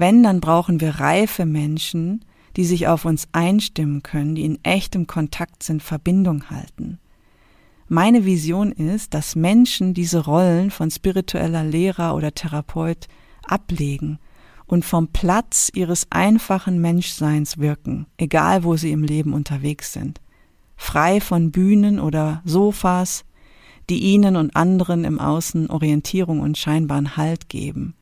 Wenn, dann brauchen wir reife Menschen, die sich auf uns einstimmen können, die in echtem Kontakt sind, Verbindung halten. Meine Vision ist, dass Menschen diese Rollen von spiritueller Lehrer oder Therapeut ablegen und vom Platz ihres einfachen Menschseins wirken, egal wo sie im Leben unterwegs sind. Frei von Bühnen oder Sofas, die ihnen und anderen im Außen Orientierung und scheinbaren Halt geben.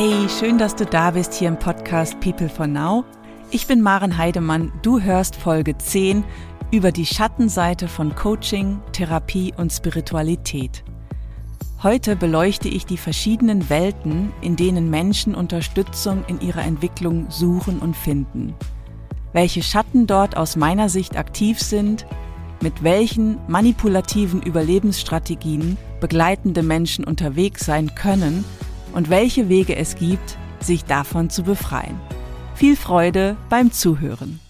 Hey, schön, dass du da bist hier im Podcast People for Now. Ich bin Maren Heidemann. Du hörst Folge 10 über die Schattenseite von Coaching, Therapie und Spiritualität. Heute beleuchte ich die verschiedenen Welten, in denen Menschen Unterstützung in ihrer Entwicklung suchen und finden. Welche Schatten dort aus meiner Sicht aktiv sind, mit welchen manipulativen Überlebensstrategien begleitende Menschen unterwegs sein können und welche Wege es gibt, sich davon zu befreien. Viel Freude beim Zuhören.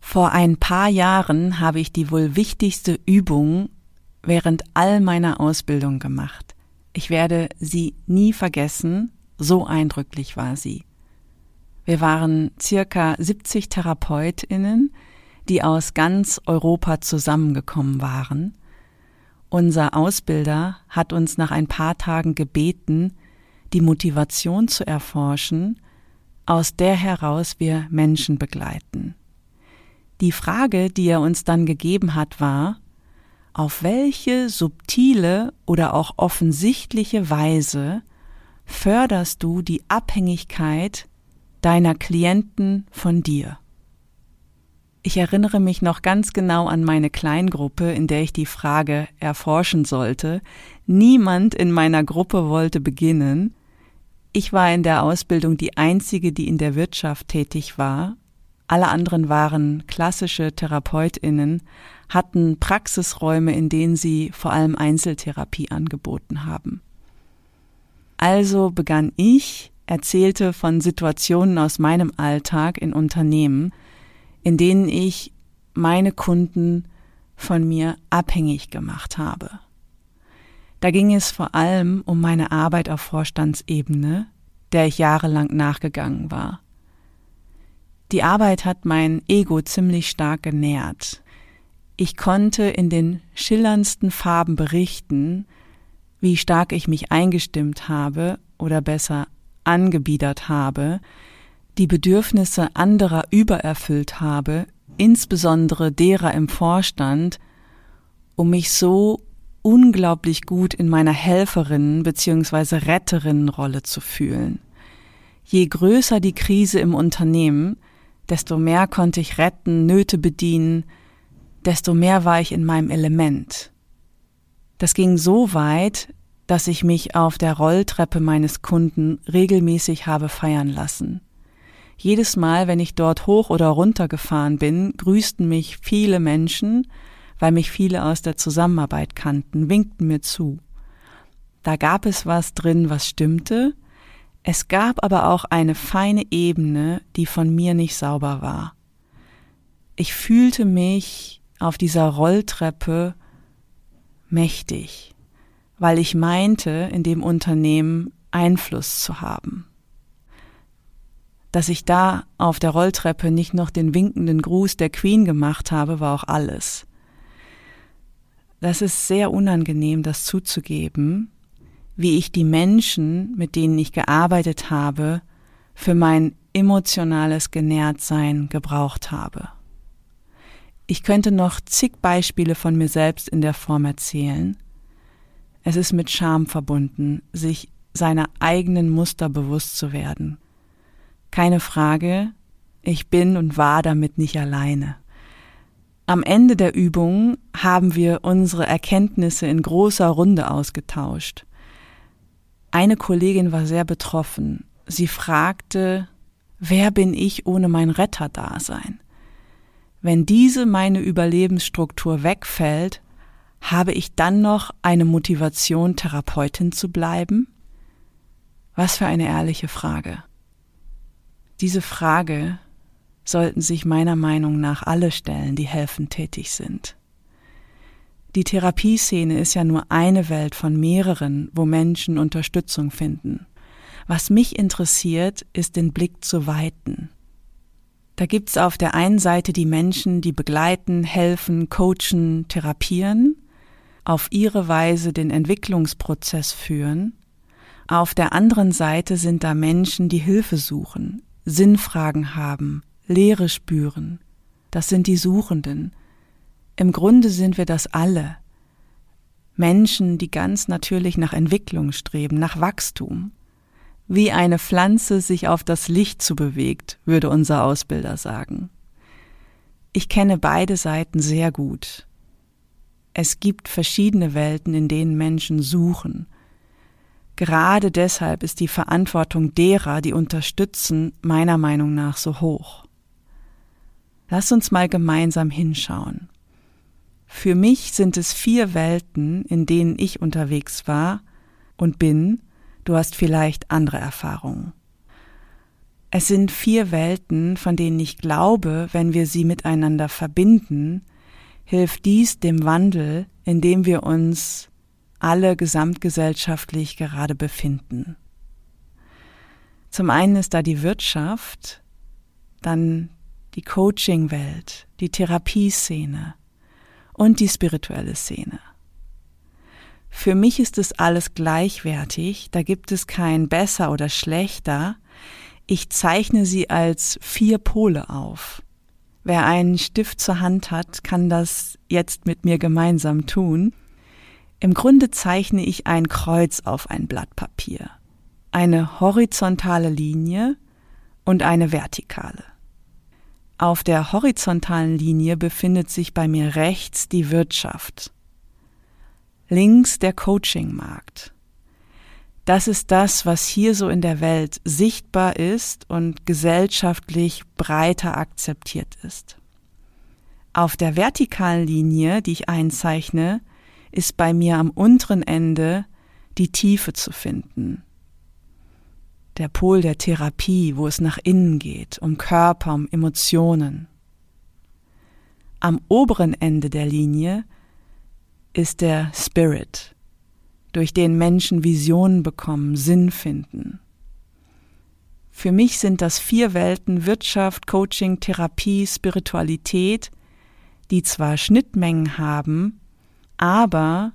Vor ein paar Jahren habe ich die wohl wichtigste Übung während all meiner Ausbildung gemacht. Ich werde sie nie vergessen, so eindrücklich war sie. Wir waren circa 70 Therapeutinnen, die aus ganz Europa zusammengekommen waren. Unser Ausbilder hat uns nach ein paar Tagen gebeten, die Motivation zu erforschen, aus der heraus wir Menschen begleiten. Die Frage, die er uns dann gegeben hat, war, auf welche subtile oder auch offensichtliche Weise förderst du die Abhängigkeit deiner Klienten von dir? Ich erinnere mich noch ganz genau an meine Kleingruppe, in der ich die Frage erforschen sollte. Niemand in meiner Gruppe wollte beginnen. Ich war in der Ausbildung die einzige, die in der Wirtschaft tätig war. Alle anderen waren klassische Therapeutinnen, hatten Praxisräume, in denen sie vor allem Einzeltherapie angeboten haben. Also begann ich, erzählte von Situationen aus meinem Alltag in Unternehmen, in denen ich meine Kunden von mir abhängig gemacht habe. Da ging es vor allem um meine Arbeit auf Vorstandsebene, der ich jahrelang nachgegangen war. Die Arbeit hat mein Ego ziemlich stark genährt. Ich konnte in den schillerndsten Farben berichten, wie stark ich mich eingestimmt habe oder besser angebiedert habe, die Bedürfnisse anderer übererfüllt habe, insbesondere derer im Vorstand, um mich so unglaublich gut in meiner Helferinnen bzw. Retterinnenrolle zu fühlen. Je größer die Krise im Unternehmen, desto mehr konnte ich retten, Nöte bedienen, desto mehr war ich in meinem Element. Das ging so weit, dass ich mich auf der Rolltreppe meines Kunden regelmäßig habe feiern lassen. Jedes Mal, wenn ich dort hoch oder runter gefahren bin, grüßten mich viele Menschen, weil mich viele aus der Zusammenarbeit kannten, winkten mir zu. Da gab es was drin, was stimmte, es gab aber auch eine feine Ebene, die von mir nicht sauber war. Ich fühlte mich auf dieser Rolltreppe mächtig, weil ich meinte, in dem Unternehmen Einfluss zu haben. Dass ich da auf der Rolltreppe nicht noch den winkenden Gruß der Queen gemacht habe, war auch alles. Das ist sehr unangenehm, das zuzugeben, wie ich die Menschen, mit denen ich gearbeitet habe, für mein emotionales Genährtsein gebraucht habe. Ich könnte noch zig Beispiele von mir selbst in der Form erzählen. Es ist mit Scham verbunden, sich seiner eigenen Muster bewusst zu werden. Keine Frage, ich bin und war damit nicht alleine. Am Ende der Übung haben wir unsere Erkenntnisse in großer Runde ausgetauscht. Eine Kollegin war sehr betroffen. Sie fragte, wer bin ich ohne mein Retterdasein? Wenn diese meine Überlebensstruktur wegfällt, habe ich dann noch eine Motivation, Therapeutin zu bleiben? Was für eine ehrliche Frage. Diese Frage sollten sich meiner Meinung nach alle stellen, die helfend tätig sind. Die Therapieszene ist ja nur eine Welt von mehreren, wo Menschen Unterstützung finden. Was mich interessiert, ist den Blick zu weiten. Da gibt's auf der einen Seite die Menschen, die begleiten, helfen, coachen, therapieren, auf ihre Weise den Entwicklungsprozess führen. Auf der anderen Seite sind da Menschen, die Hilfe suchen, Sinnfragen haben, Leere spüren. Das sind die Suchenden. Im Grunde sind wir das alle. Menschen, die ganz natürlich nach Entwicklung streben, nach Wachstum. Wie eine Pflanze sich auf das Licht zu bewegt, würde unser Ausbilder sagen. Ich kenne beide Seiten sehr gut. Es gibt verschiedene Welten, in denen Menschen suchen. Gerade deshalb ist die Verantwortung derer, die unterstützen, meiner Meinung nach so hoch. Lass uns mal gemeinsam hinschauen. Für mich sind es vier Welten, in denen ich unterwegs war und bin. Du hast vielleicht andere Erfahrungen. Es sind vier Welten, von denen ich glaube, wenn wir sie miteinander verbinden, hilft dies dem Wandel, in dem wir uns alle gesamtgesellschaftlich gerade befinden. Zum einen ist da die Wirtschaft, dann die Coaching-Welt, die Therapieszene und die spirituelle Szene. Für mich ist es alles gleichwertig, da gibt es kein besser oder schlechter. Ich zeichne sie als vier Pole auf. Wer einen Stift zur Hand hat, kann das jetzt mit mir gemeinsam tun. Im Grunde zeichne ich ein Kreuz auf ein Blatt Papier, eine horizontale Linie und eine vertikale. Auf der horizontalen Linie befindet sich bei mir rechts die Wirtschaft. Links der Coaching-Markt. Das ist das, was hier so in der Welt sichtbar ist und gesellschaftlich breiter akzeptiert ist. Auf der vertikalen Linie, die ich einzeichne, ist bei mir am unteren Ende die Tiefe zu finden, der Pol der Therapie, wo es nach innen geht, um Körper, um Emotionen. Am oberen Ende der Linie ist der Spirit, durch den Menschen Visionen bekommen, Sinn finden. Für mich sind das vier Welten Wirtschaft, Coaching, Therapie, Spiritualität, die zwar Schnittmengen haben, aber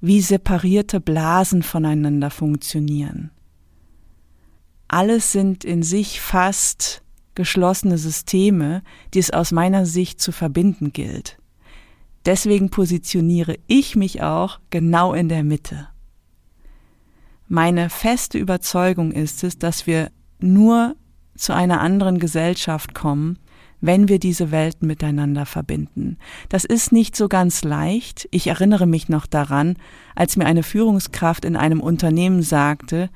wie separierte Blasen voneinander funktionieren alles sind in sich fast geschlossene Systeme, die es aus meiner Sicht zu verbinden gilt. Deswegen positioniere ich mich auch genau in der Mitte. Meine feste Überzeugung ist es, dass wir nur zu einer anderen Gesellschaft kommen, wenn wir diese Welten miteinander verbinden. Das ist nicht so ganz leicht. Ich erinnere mich noch daran, als mir eine Führungskraft in einem Unternehmen sagte,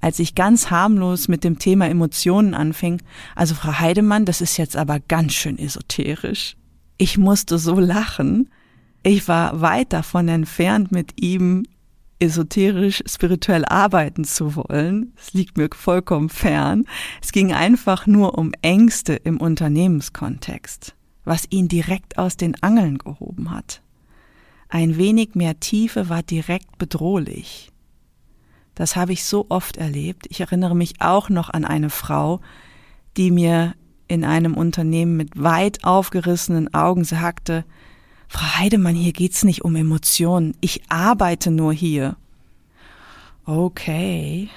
als ich ganz harmlos mit dem Thema Emotionen anfing, also Frau Heidemann, das ist jetzt aber ganz schön esoterisch. Ich musste so lachen. Ich war weit davon entfernt, mit ihm esoterisch spirituell arbeiten zu wollen. Es liegt mir vollkommen fern. Es ging einfach nur um Ängste im Unternehmenskontext, was ihn direkt aus den Angeln gehoben hat. Ein wenig mehr Tiefe war direkt bedrohlich. Das habe ich so oft erlebt. Ich erinnere mich auch noch an eine Frau, die mir in einem Unternehmen mit weit aufgerissenen Augen sagte, Frau Heidemann, hier geht's nicht um Emotionen. Ich arbeite nur hier. Okay,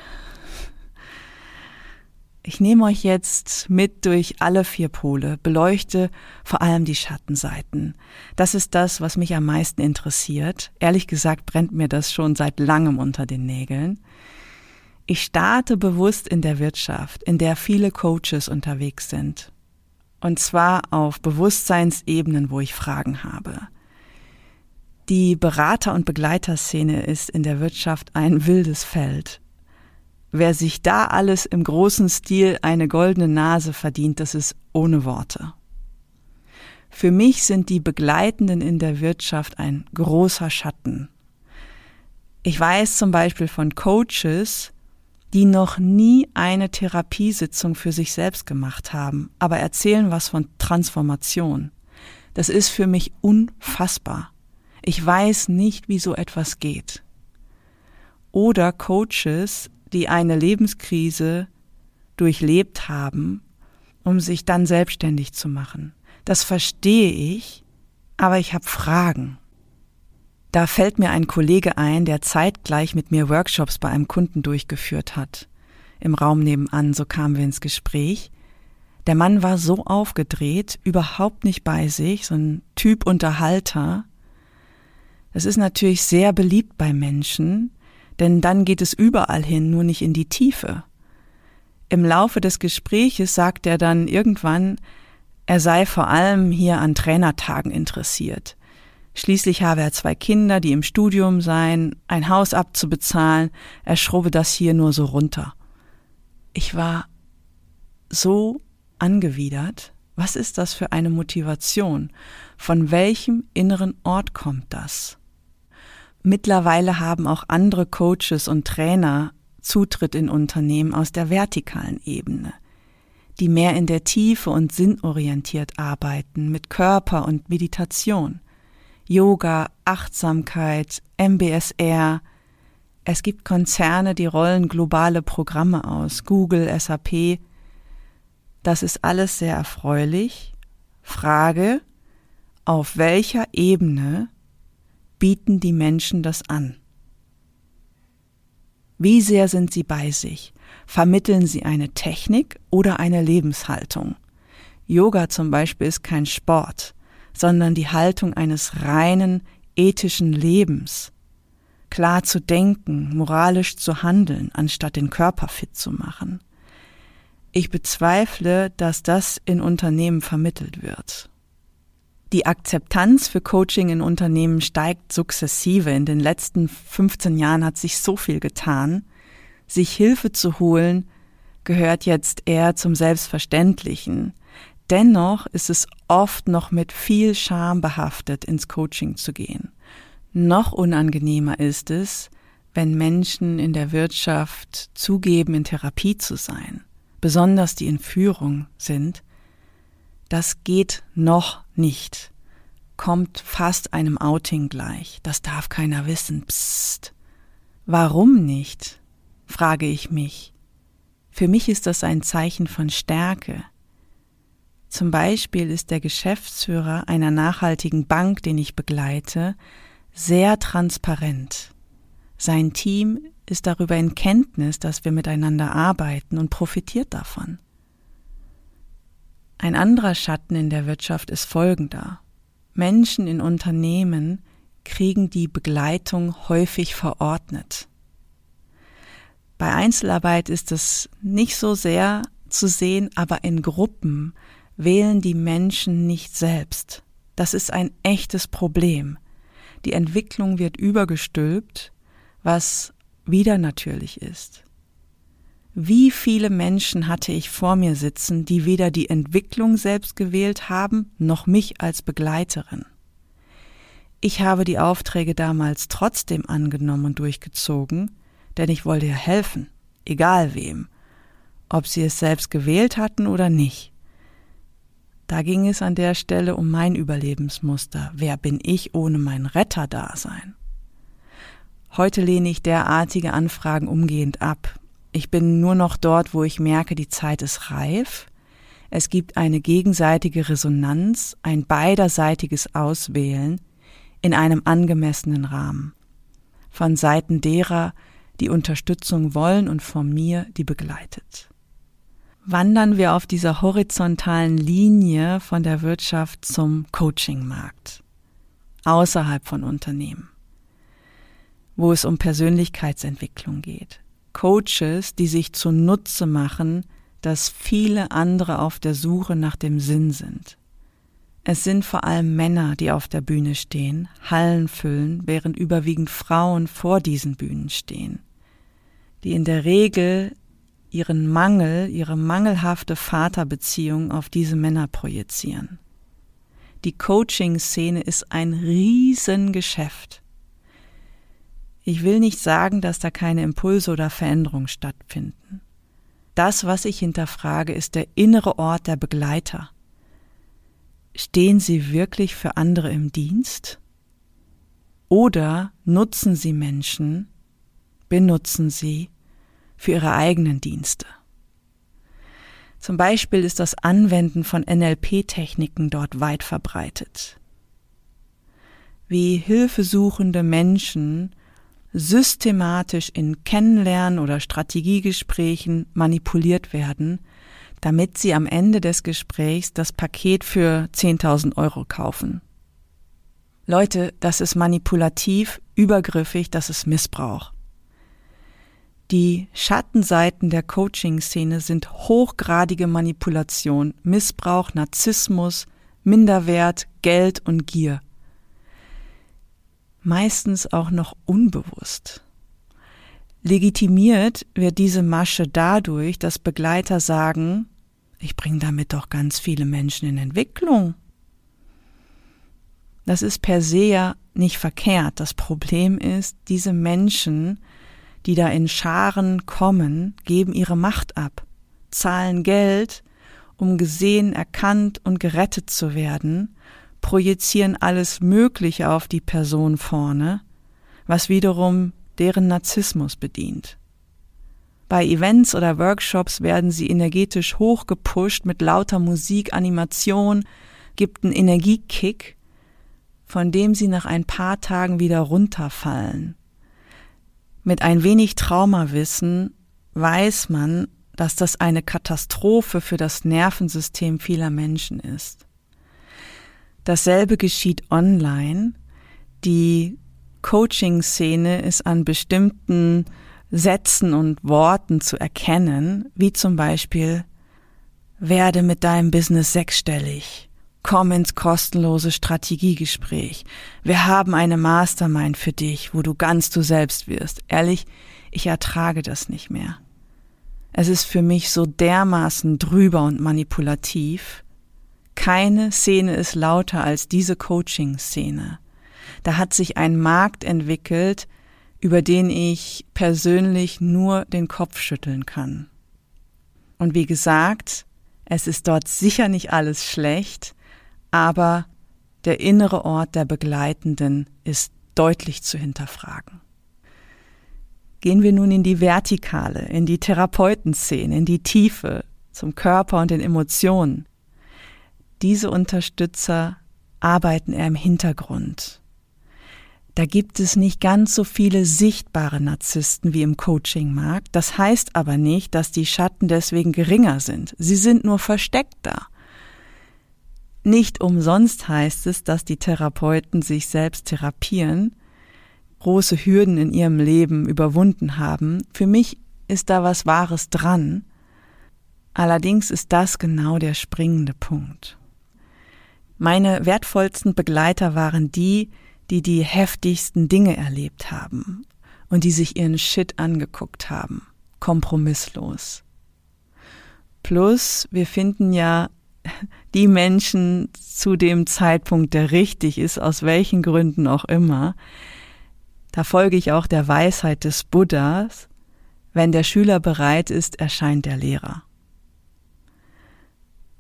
ich nehme euch jetzt mit durch alle vier Pole, beleuchte vor allem die Schattenseiten. Das ist das, was mich am meisten interessiert. Ehrlich gesagt brennt mir das schon seit langem unter den Nägeln. Ich starte bewusst in der Wirtschaft, in der viele Coaches unterwegs sind. Und zwar auf Bewusstseinsebenen, wo ich Fragen habe. Die Berater- und Begleiterszene ist in der Wirtschaft ein wildes Feld. Wer sich da alles im großen Stil eine goldene Nase verdient, das ist ohne Worte. Für mich sind die Begleitenden in der Wirtschaft ein großer Schatten. Ich weiß zum Beispiel von Coaches, die noch nie eine Therapiesitzung für sich selbst gemacht haben, aber erzählen was von Transformation. Das ist für mich unfassbar. Ich weiß nicht, wie so etwas geht. Oder Coaches, die eine Lebenskrise durchlebt haben, um sich dann selbstständig zu machen. Das verstehe ich, aber ich habe Fragen. Da fällt mir ein Kollege ein, der zeitgleich mit mir Workshops bei einem Kunden durchgeführt hat. Im Raum nebenan, so kamen wir ins Gespräch. Der Mann war so aufgedreht, überhaupt nicht bei sich, so ein Typ Unterhalter. Das ist natürlich sehr beliebt bei Menschen, denn dann geht es überall hin, nur nicht in die Tiefe. Im Laufe des Gespräches sagt er dann irgendwann, er sei vor allem hier an Trainertagen interessiert. Schließlich habe er zwei Kinder, die im Studium seien, ein Haus abzubezahlen, er schrubbe das hier nur so runter. Ich war so angewidert. Was ist das für eine Motivation? Von welchem inneren Ort kommt das? Mittlerweile haben auch andere Coaches und Trainer Zutritt in Unternehmen aus der vertikalen Ebene, die mehr in der Tiefe und sinnorientiert arbeiten, mit Körper und Meditation, Yoga, Achtsamkeit, MBSR. Es gibt Konzerne, die rollen globale Programme aus, Google, SAP. Das ist alles sehr erfreulich. Frage, auf welcher Ebene bieten die Menschen das an? Wie sehr sind sie bei sich? Vermitteln sie eine Technik oder eine Lebenshaltung? Yoga zum Beispiel ist kein Sport, sondern die Haltung eines reinen ethischen Lebens. Klar zu denken, moralisch zu handeln, anstatt den Körper fit zu machen. Ich bezweifle, dass das in Unternehmen vermittelt wird. Die Akzeptanz für Coaching in Unternehmen steigt sukzessive. In den letzten 15 Jahren hat sich so viel getan. Sich Hilfe zu holen gehört jetzt eher zum Selbstverständlichen. Dennoch ist es oft noch mit viel Scham behaftet, ins Coaching zu gehen. Noch unangenehmer ist es, wenn Menschen in der Wirtschaft zugeben, in Therapie zu sein, besonders die in Führung sind, das geht noch nicht. Kommt fast einem Outing gleich. Das darf keiner wissen. Psst. Warum nicht? frage ich mich. Für mich ist das ein Zeichen von Stärke. Zum Beispiel ist der Geschäftsführer einer nachhaltigen Bank, den ich begleite, sehr transparent. Sein Team ist darüber in Kenntnis, dass wir miteinander arbeiten und profitiert davon. Ein anderer Schatten in der Wirtschaft ist folgender. Menschen in Unternehmen kriegen die Begleitung häufig verordnet. Bei Einzelarbeit ist es nicht so sehr zu sehen, aber in Gruppen wählen die Menschen nicht selbst. Das ist ein echtes Problem. Die Entwicklung wird übergestülpt, was wieder natürlich ist. Wie viele Menschen hatte ich vor mir sitzen, die weder die Entwicklung selbst gewählt haben, noch mich als Begleiterin. Ich habe die Aufträge damals trotzdem angenommen und durchgezogen, denn ich wollte ja helfen, egal wem, ob sie es selbst gewählt hatten oder nicht. Da ging es an der Stelle um mein Überlebensmuster. Wer bin ich ohne mein Retterdasein? Heute lehne ich derartige Anfragen umgehend ab. Ich bin nur noch dort, wo ich merke, die Zeit ist reif. Es gibt eine gegenseitige Resonanz, ein beiderseitiges Auswählen in einem angemessenen Rahmen. Von Seiten derer, die Unterstützung wollen und von mir, die begleitet. Wandern wir auf dieser horizontalen Linie von der Wirtschaft zum Coachingmarkt, außerhalb von Unternehmen, wo es um Persönlichkeitsentwicklung geht. Coaches, die sich zunutze machen, dass viele andere auf der Suche nach dem Sinn sind. Es sind vor allem Männer, die auf der Bühne stehen, Hallen füllen, während überwiegend Frauen vor diesen Bühnen stehen, die in der Regel ihren Mangel, ihre mangelhafte Vaterbeziehung auf diese Männer projizieren. Die Coaching-Szene ist ein Riesengeschäft. Ich will nicht sagen, dass da keine Impulse oder Veränderungen stattfinden. Das, was ich hinterfrage, ist der innere Ort der Begleiter. Stehen sie wirklich für andere im Dienst? oder nutzen sie Menschen, benutzen sie für ihre eigenen Dienste. Zum Beispiel ist das Anwenden von NLP-Techniken dort weit verbreitet. Wie hilfesuchende Menschen systematisch in Kennenlernen oder Strategiegesprächen manipuliert werden, damit sie am Ende des Gesprächs das Paket für 10.000 Euro kaufen. Leute, das ist manipulativ, übergriffig, das ist Missbrauch. Die Schattenseiten der Coaching-Szene sind hochgradige Manipulation, Missbrauch, Narzissmus, Minderwert, Geld und Gier. Meistens auch noch unbewusst. Legitimiert wird diese Masche dadurch, dass Begleiter sagen, ich bringe damit doch ganz viele Menschen in Entwicklung. Das ist per se ja nicht verkehrt. Das Problem ist, diese Menschen die da in Scharen kommen, geben ihre Macht ab, zahlen Geld, um gesehen, erkannt und gerettet zu werden, projizieren alles Mögliche auf die Person vorne, was wiederum deren Narzissmus bedient. Bei Events oder Workshops werden sie energetisch hochgepusht mit lauter Musik, Animation, gibt einen Energiekick, von dem sie nach ein paar Tagen wieder runterfallen mit ein wenig Traumawissen weiß man, dass das eine Katastrophe für das Nervensystem vieler Menschen ist. Dasselbe geschieht online. Die Coaching-Szene ist an bestimmten Sätzen und Worten zu erkennen, wie zum Beispiel werde mit deinem Business sechsstellig Komm ins kostenlose Strategiegespräch. Wir haben eine Mastermind für dich, wo du ganz du selbst wirst. Ehrlich, ich ertrage das nicht mehr. Es ist für mich so dermaßen drüber und manipulativ. Keine Szene ist lauter als diese Coaching-Szene. Da hat sich ein Markt entwickelt, über den ich persönlich nur den Kopf schütteln kann. Und wie gesagt, es ist dort sicher nicht alles schlecht, aber der innere Ort der Begleitenden ist deutlich zu hinterfragen. Gehen wir nun in die Vertikale, in die Therapeutenszene, in die Tiefe, zum Körper und den Emotionen. Diese Unterstützer arbeiten eher im Hintergrund. Da gibt es nicht ganz so viele sichtbare Narzissten wie im Coaching-Markt. Das heißt aber nicht, dass die Schatten deswegen geringer sind. Sie sind nur versteckt da. Nicht umsonst heißt es, dass die Therapeuten sich selbst therapieren, große Hürden in ihrem Leben überwunden haben. Für mich ist da was Wahres dran. Allerdings ist das genau der springende Punkt. Meine wertvollsten Begleiter waren die, die die heftigsten Dinge erlebt haben und die sich ihren Shit angeguckt haben, kompromisslos. Plus, wir finden ja die Menschen zu dem Zeitpunkt, der richtig ist, aus welchen Gründen auch immer, da folge ich auch der Weisheit des Buddhas, wenn der Schüler bereit ist, erscheint der Lehrer.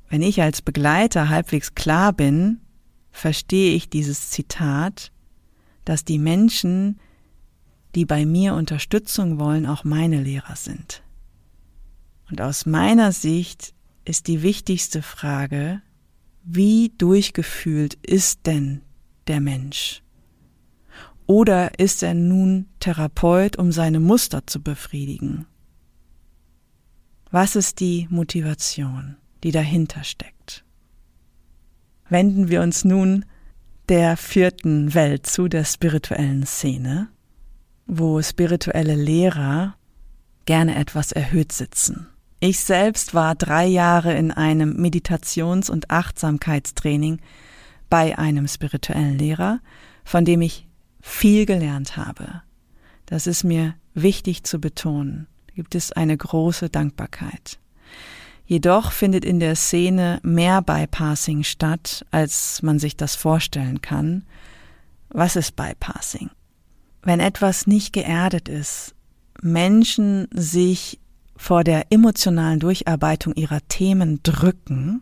Wenn ich als Begleiter halbwegs klar bin, verstehe ich dieses Zitat, dass die Menschen, die bei mir Unterstützung wollen, auch meine Lehrer sind. Und aus meiner Sicht ist die wichtigste Frage, wie durchgefühlt ist denn der Mensch? Oder ist er nun Therapeut, um seine Muster zu befriedigen? Was ist die Motivation, die dahinter steckt? Wenden wir uns nun der vierten Welt zu, der spirituellen Szene, wo spirituelle Lehrer gerne etwas erhöht sitzen. Ich selbst war drei Jahre in einem Meditations- und Achtsamkeitstraining bei einem spirituellen Lehrer, von dem ich viel gelernt habe. Das ist mir wichtig zu betonen. Gibt es eine große Dankbarkeit. Jedoch findet in der Szene mehr Bypassing statt, als man sich das vorstellen kann. Was ist Bypassing? Wenn etwas nicht geerdet ist, Menschen sich vor der emotionalen Durcharbeitung ihrer Themen drücken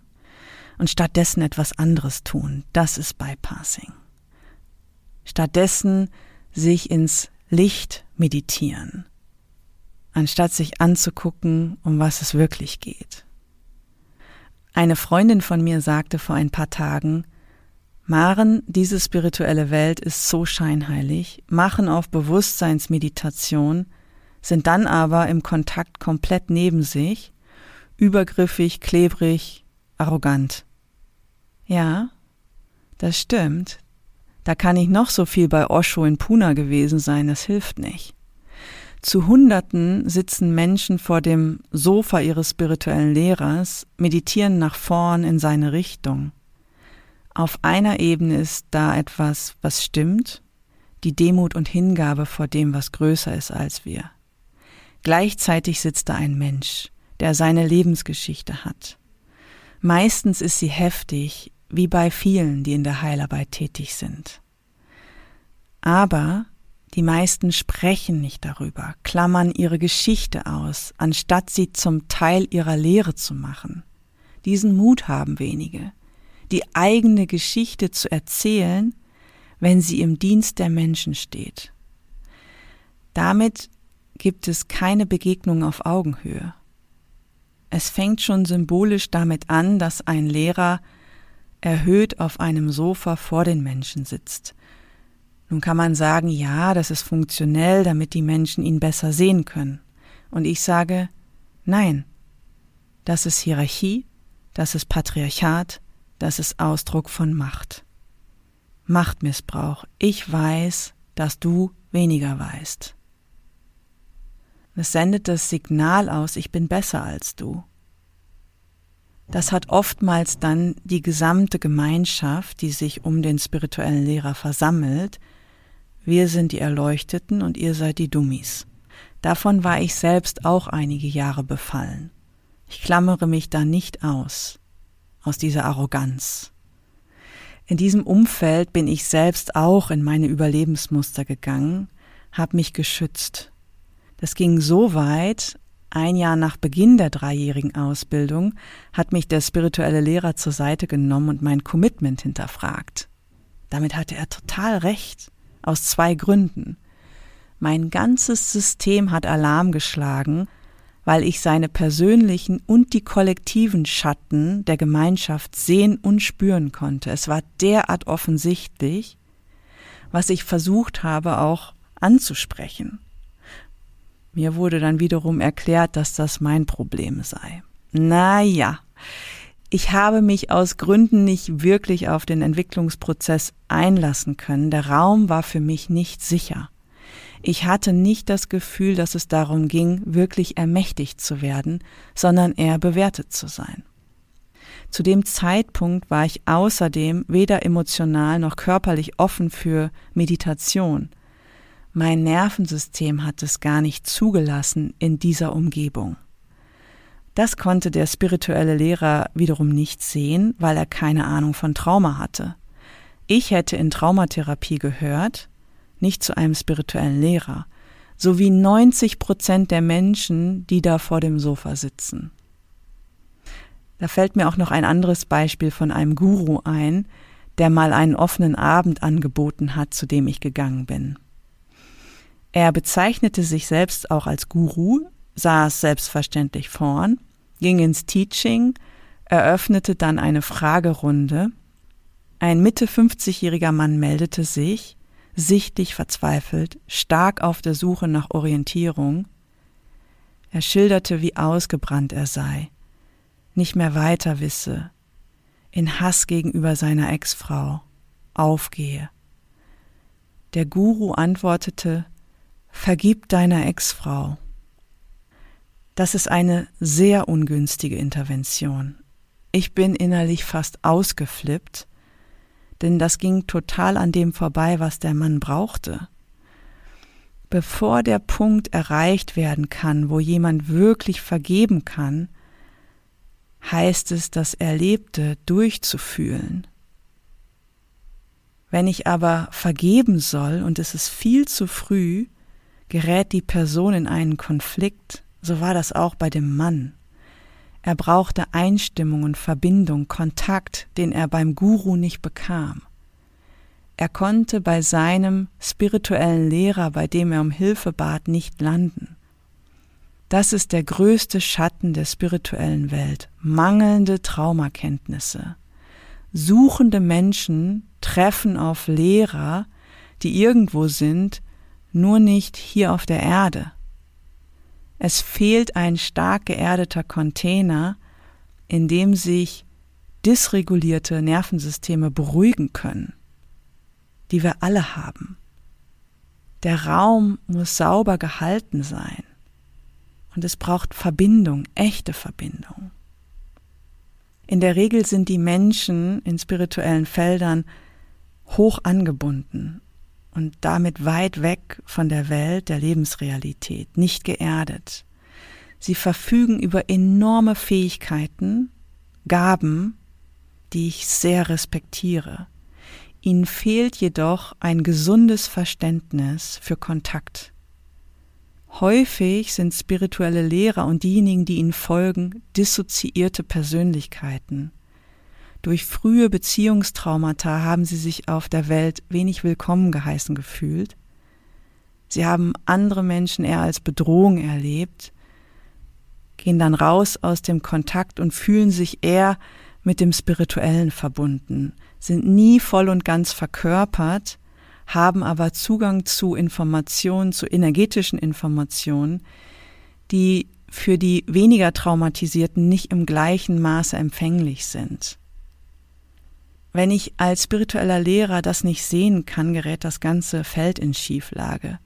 und stattdessen etwas anderes tun. Das ist Bypassing. Stattdessen sich ins Licht meditieren, anstatt sich anzugucken, um was es wirklich geht. Eine Freundin von mir sagte vor ein paar Tagen, Maren, diese spirituelle Welt ist so scheinheilig, machen auf Bewusstseinsmeditation, sind dann aber im Kontakt komplett neben sich, übergriffig, klebrig, arrogant. Ja, das stimmt. Da kann ich noch so viel bei Osho in Puna gewesen sein, das hilft nicht. Zu Hunderten sitzen Menschen vor dem Sofa ihres spirituellen Lehrers, meditieren nach vorn in seine Richtung. Auf einer Ebene ist da etwas, was stimmt, die Demut und Hingabe vor dem, was größer ist als wir. Gleichzeitig sitzt da ein Mensch, der seine Lebensgeschichte hat. Meistens ist sie heftig, wie bei vielen, die in der Heilarbeit tätig sind. Aber die meisten sprechen nicht darüber, klammern ihre Geschichte aus, anstatt sie zum Teil ihrer Lehre zu machen. Diesen Mut haben wenige die eigene Geschichte zu erzählen, wenn sie im Dienst der Menschen steht. Damit gibt es keine Begegnung auf Augenhöhe. Es fängt schon symbolisch damit an, dass ein Lehrer erhöht auf einem Sofa vor den Menschen sitzt. Nun kann man sagen, ja, das ist funktionell, damit die Menschen ihn besser sehen können. Und ich sage, nein, das ist Hierarchie, das ist Patriarchat, das ist Ausdruck von Macht. Machtmissbrauch. Ich weiß, dass du weniger weißt. Es sendet das Signal aus, ich bin besser als du. Das hat oftmals dann die gesamte Gemeinschaft, die sich um den spirituellen Lehrer versammelt. Wir sind die Erleuchteten und ihr seid die Dummies. Davon war ich selbst auch einige Jahre befallen. Ich klammere mich da nicht aus aus dieser Arroganz. In diesem Umfeld bin ich selbst auch in meine Überlebensmuster gegangen, habe mich geschützt. Das ging so weit, ein Jahr nach Beginn der dreijährigen Ausbildung hat mich der spirituelle Lehrer zur Seite genommen und mein Commitment hinterfragt. Damit hatte er total recht, aus zwei Gründen. Mein ganzes System hat Alarm geschlagen weil ich seine persönlichen und die kollektiven Schatten der Gemeinschaft sehen und spüren konnte. Es war derart offensichtlich, was ich versucht habe auch anzusprechen. Mir wurde dann wiederum erklärt, dass das mein Problem sei. Na ja, ich habe mich aus Gründen nicht wirklich auf den Entwicklungsprozess einlassen können. Der Raum war für mich nicht sicher. Ich hatte nicht das Gefühl, dass es darum ging, wirklich ermächtigt zu werden, sondern eher bewertet zu sein. Zu dem Zeitpunkt war ich außerdem weder emotional noch körperlich offen für Meditation. Mein Nervensystem hat es gar nicht zugelassen in dieser Umgebung. Das konnte der spirituelle Lehrer wiederum nicht sehen, weil er keine Ahnung von Trauma hatte. Ich hätte in Traumatherapie gehört, nicht zu einem spirituellen Lehrer, sowie 90 Prozent der Menschen, die da vor dem Sofa sitzen. Da fällt mir auch noch ein anderes Beispiel von einem Guru ein, der mal einen offenen Abend angeboten hat, zu dem ich gegangen bin. Er bezeichnete sich selbst auch als Guru, saß selbstverständlich vorn, ging ins Teaching, eröffnete dann eine Fragerunde. Ein Mitte 50-jähriger Mann meldete sich, sichtlich verzweifelt, stark auf der Suche nach Orientierung. Er schilderte, wie ausgebrannt er sei, nicht mehr weiter wisse, in Hass gegenüber seiner Ex-Frau, aufgehe. Der Guru antwortete, Vergib deiner Ex-Frau. Das ist eine sehr ungünstige Intervention. Ich bin innerlich fast ausgeflippt, denn das ging total an dem vorbei, was der Mann brauchte. Bevor der Punkt erreicht werden kann, wo jemand wirklich vergeben kann, heißt es, das Erlebte durchzufühlen. Wenn ich aber vergeben soll und es ist viel zu früh, gerät die Person in einen Konflikt, so war das auch bei dem Mann. Er brauchte Einstimmung und Verbindung, Kontakt, den er beim Guru nicht bekam. Er konnte bei seinem spirituellen Lehrer, bei dem er um Hilfe bat, nicht landen. Das ist der größte Schatten der spirituellen Welt, mangelnde Traumakenntnisse. Suchende Menschen treffen auf Lehrer, die irgendwo sind, nur nicht hier auf der Erde. Es fehlt ein stark geerdeter Container, in dem sich dysregulierte Nervensysteme beruhigen können, die wir alle haben. Der Raum muss sauber gehalten sein und es braucht Verbindung, echte Verbindung. In der Regel sind die Menschen in spirituellen Feldern hoch angebunden und damit weit weg von der Welt der Lebensrealität, nicht geerdet. Sie verfügen über enorme Fähigkeiten, Gaben, die ich sehr respektiere. Ihnen fehlt jedoch ein gesundes Verständnis für Kontakt. Häufig sind spirituelle Lehrer und diejenigen, die ihnen folgen, dissoziierte Persönlichkeiten. Durch frühe Beziehungstraumata haben sie sich auf der Welt wenig willkommen geheißen gefühlt. Sie haben andere Menschen eher als Bedrohung erlebt, gehen dann raus aus dem Kontakt und fühlen sich eher mit dem Spirituellen verbunden, sind nie voll und ganz verkörpert, haben aber Zugang zu Informationen, zu energetischen Informationen, die für die weniger traumatisierten nicht im gleichen Maße empfänglich sind. Wenn ich als spiritueller Lehrer das nicht sehen kann, gerät das ganze Feld in Schieflage.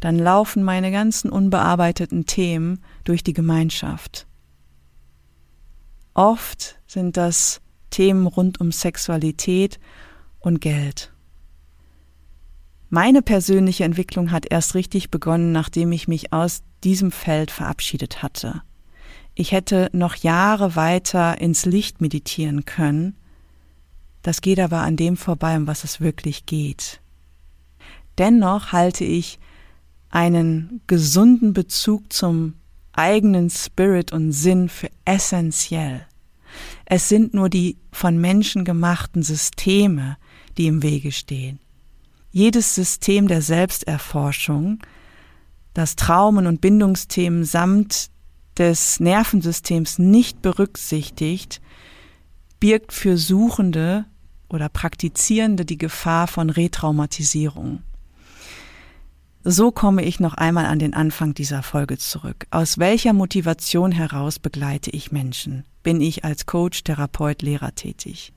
Dann laufen meine ganzen unbearbeiteten Themen durch die Gemeinschaft. Oft sind das Themen rund um Sexualität und Geld. Meine persönliche Entwicklung hat erst richtig begonnen, nachdem ich mich aus diesem Feld verabschiedet hatte. Ich hätte noch Jahre weiter ins Licht meditieren können. Das geht aber an dem vorbei, um was es wirklich geht. Dennoch halte ich einen gesunden Bezug zum eigenen Spirit und Sinn für essentiell. Es sind nur die von Menschen gemachten Systeme, die im Wege stehen jedes System der Selbsterforschung, das Traumen und Bindungsthemen samt des Nervensystems nicht berücksichtigt, birgt für Suchende oder Praktizierende die Gefahr von Retraumatisierung. So komme ich noch einmal an den Anfang dieser Folge zurück. Aus welcher Motivation heraus begleite ich Menschen? Bin ich als Coach, Therapeut, Lehrer tätig?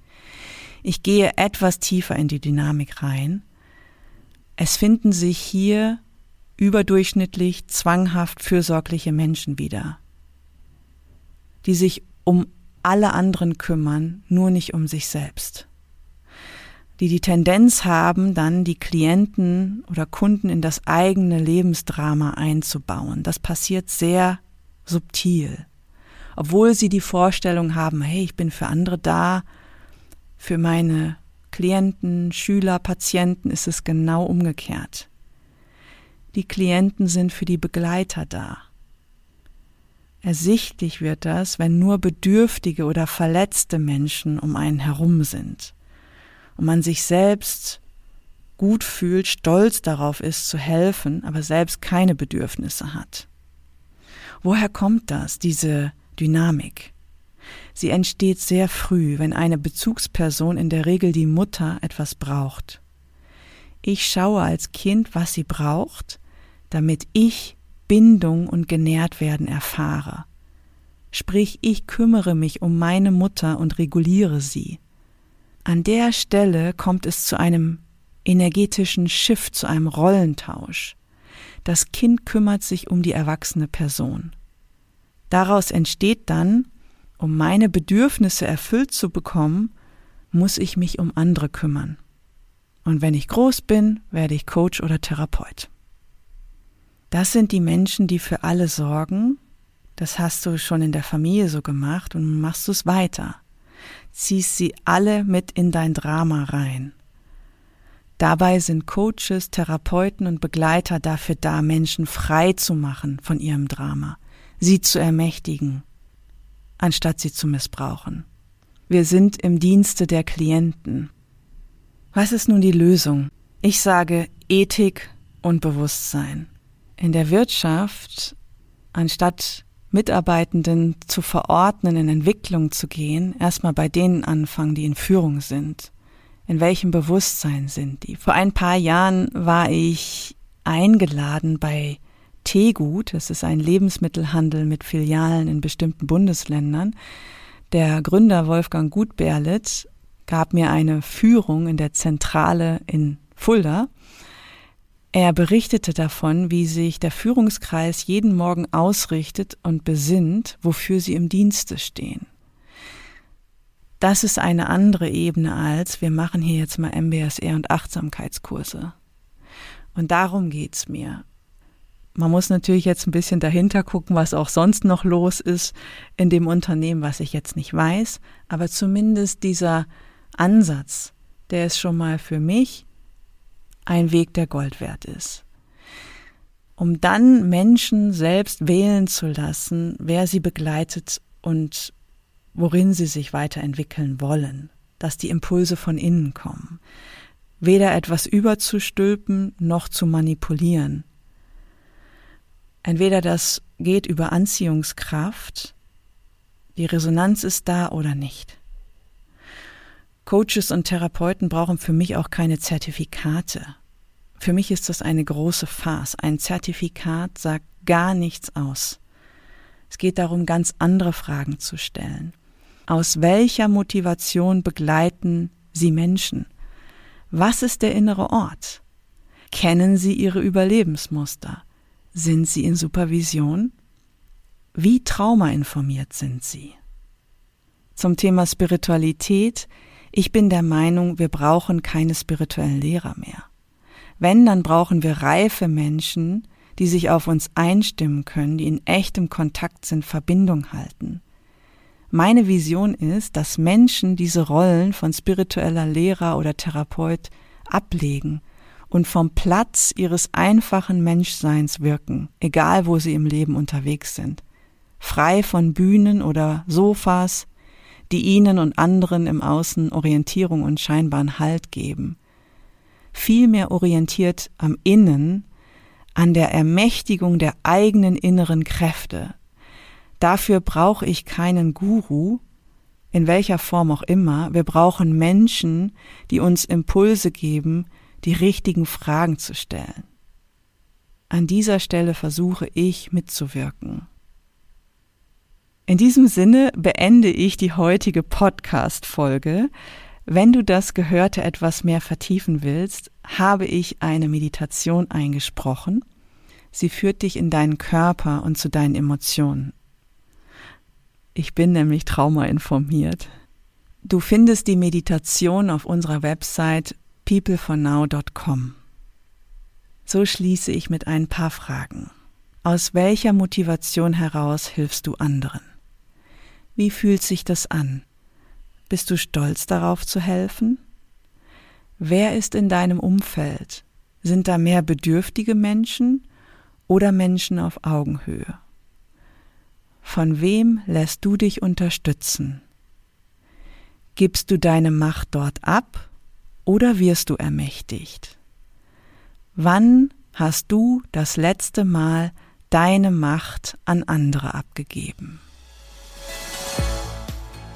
Ich gehe etwas tiefer in die Dynamik rein es finden sich hier überdurchschnittlich zwanghaft fürsorgliche Menschen wieder, die sich um alle anderen kümmern, nur nicht um sich selbst, die die Tendenz haben, dann die Klienten oder Kunden in das eigene Lebensdrama einzubauen. Das passiert sehr subtil, obwohl sie die Vorstellung haben, hey, ich bin für andere da, für meine Klienten, Schüler, Patienten ist es genau umgekehrt. Die Klienten sind für die Begleiter da. Ersichtlich wird das, wenn nur bedürftige oder verletzte Menschen um einen herum sind und man sich selbst gut fühlt, stolz darauf ist zu helfen, aber selbst keine Bedürfnisse hat. Woher kommt das, diese Dynamik? Sie entsteht sehr früh, wenn eine Bezugsperson, in der Regel die Mutter, etwas braucht. Ich schaue als Kind, was sie braucht, damit ich Bindung und genährt werden erfahre. Sprich, ich kümmere mich um meine Mutter und reguliere sie. An der Stelle kommt es zu einem energetischen Shift, zu einem Rollentausch. Das Kind kümmert sich um die erwachsene Person. Daraus entsteht dann um meine Bedürfnisse erfüllt zu bekommen, muss ich mich um andere kümmern. Und wenn ich groß bin, werde ich Coach oder Therapeut. Das sind die Menschen, die für alle sorgen. Das hast du schon in der Familie so gemacht und machst du es weiter. Ziehst sie alle mit in dein Drama rein. Dabei sind Coaches, Therapeuten und Begleiter dafür da, Menschen frei zu machen von ihrem Drama, sie zu ermächtigen, anstatt sie zu missbrauchen. Wir sind im Dienste der Klienten. Was ist nun die Lösung? Ich sage Ethik und Bewusstsein. In der Wirtschaft, anstatt Mitarbeitenden zu verordnen, in Entwicklung zu gehen, erstmal bei denen anfangen, die in Führung sind. In welchem Bewusstsein sind die? Vor ein paar Jahren war ich eingeladen bei Teegut, das ist ein Lebensmittelhandel mit Filialen in bestimmten Bundesländern. Der Gründer Wolfgang Gutberlet gab mir eine Führung in der Zentrale in Fulda. Er berichtete davon, wie sich der Führungskreis jeden Morgen ausrichtet und besinnt, wofür sie im Dienste stehen. Das ist eine andere Ebene als wir machen hier jetzt mal MBSR und Achtsamkeitskurse. Und darum geht's mir. Man muss natürlich jetzt ein bisschen dahinter gucken, was auch sonst noch los ist in dem Unternehmen, was ich jetzt nicht weiß, aber zumindest dieser Ansatz, der ist schon mal für mich ein Weg, der Gold wert ist. Um dann Menschen selbst wählen zu lassen, wer sie begleitet und worin sie sich weiterentwickeln wollen, dass die Impulse von innen kommen. Weder etwas überzustülpen noch zu manipulieren. Entweder das geht über Anziehungskraft, die Resonanz ist da oder nicht. Coaches und Therapeuten brauchen für mich auch keine Zertifikate. Für mich ist das eine große Farce. Ein Zertifikat sagt gar nichts aus. Es geht darum, ganz andere Fragen zu stellen. Aus welcher Motivation begleiten Sie Menschen? Was ist der innere Ort? Kennen Sie Ihre Überlebensmuster? Sind Sie in Supervision? Wie traumainformiert sind Sie? Zum Thema Spiritualität ich bin der Meinung, wir brauchen keine spirituellen Lehrer mehr. Wenn, dann brauchen wir reife Menschen, die sich auf uns einstimmen können, die in echtem Kontakt sind, Verbindung halten. Meine Vision ist, dass Menschen diese Rollen von spiritueller Lehrer oder Therapeut ablegen und vom Platz ihres einfachen Menschseins wirken, egal wo sie im Leben unterwegs sind. Frei von Bühnen oder Sofas, die ihnen und anderen im Außen Orientierung und scheinbaren Halt geben. Vielmehr orientiert am Innen, an der Ermächtigung der eigenen inneren Kräfte. Dafür brauche ich keinen Guru, in welcher Form auch immer. Wir brauchen Menschen, die uns Impulse geben, die richtigen Fragen zu stellen. An dieser Stelle versuche ich mitzuwirken. In diesem Sinne beende ich die heutige Podcast-Folge. Wenn du das Gehörte etwas mehr vertiefen willst, habe ich eine Meditation eingesprochen. Sie führt dich in deinen Körper und zu deinen Emotionen. Ich bin nämlich traumainformiert. Du findest die Meditation auf unserer Website peoplefornow.com. So schließe ich mit ein paar Fragen. Aus welcher Motivation heraus hilfst du anderen? Wie fühlt sich das an? Bist du stolz darauf zu helfen? Wer ist in deinem Umfeld? Sind da mehr bedürftige Menschen oder Menschen auf Augenhöhe? Von wem lässt du dich unterstützen? Gibst du deine Macht dort ab oder wirst du ermächtigt? Wann hast du das letzte Mal deine Macht an andere abgegeben?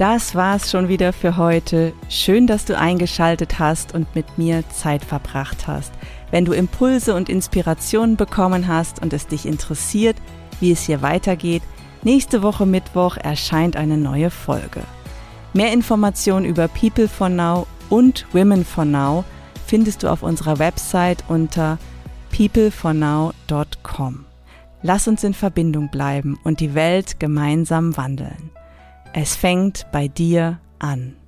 Das war's schon wieder für heute. Schön, dass du eingeschaltet hast und mit mir Zeit verbracht hast. Wenn du Impulse und Inspirationen bekommen hast und es dich interessiert, wie es hier weitergeht, nächste Woche Mittwoch erscheint eine neue Folge. Mehr Informationen über People for Now und Women for Now findest du auf unserer Website unter peoplefornow.com. Lass uns in Verbindung bleiben und die Welt gemeinsam wandeln. Es fängt bei dir an.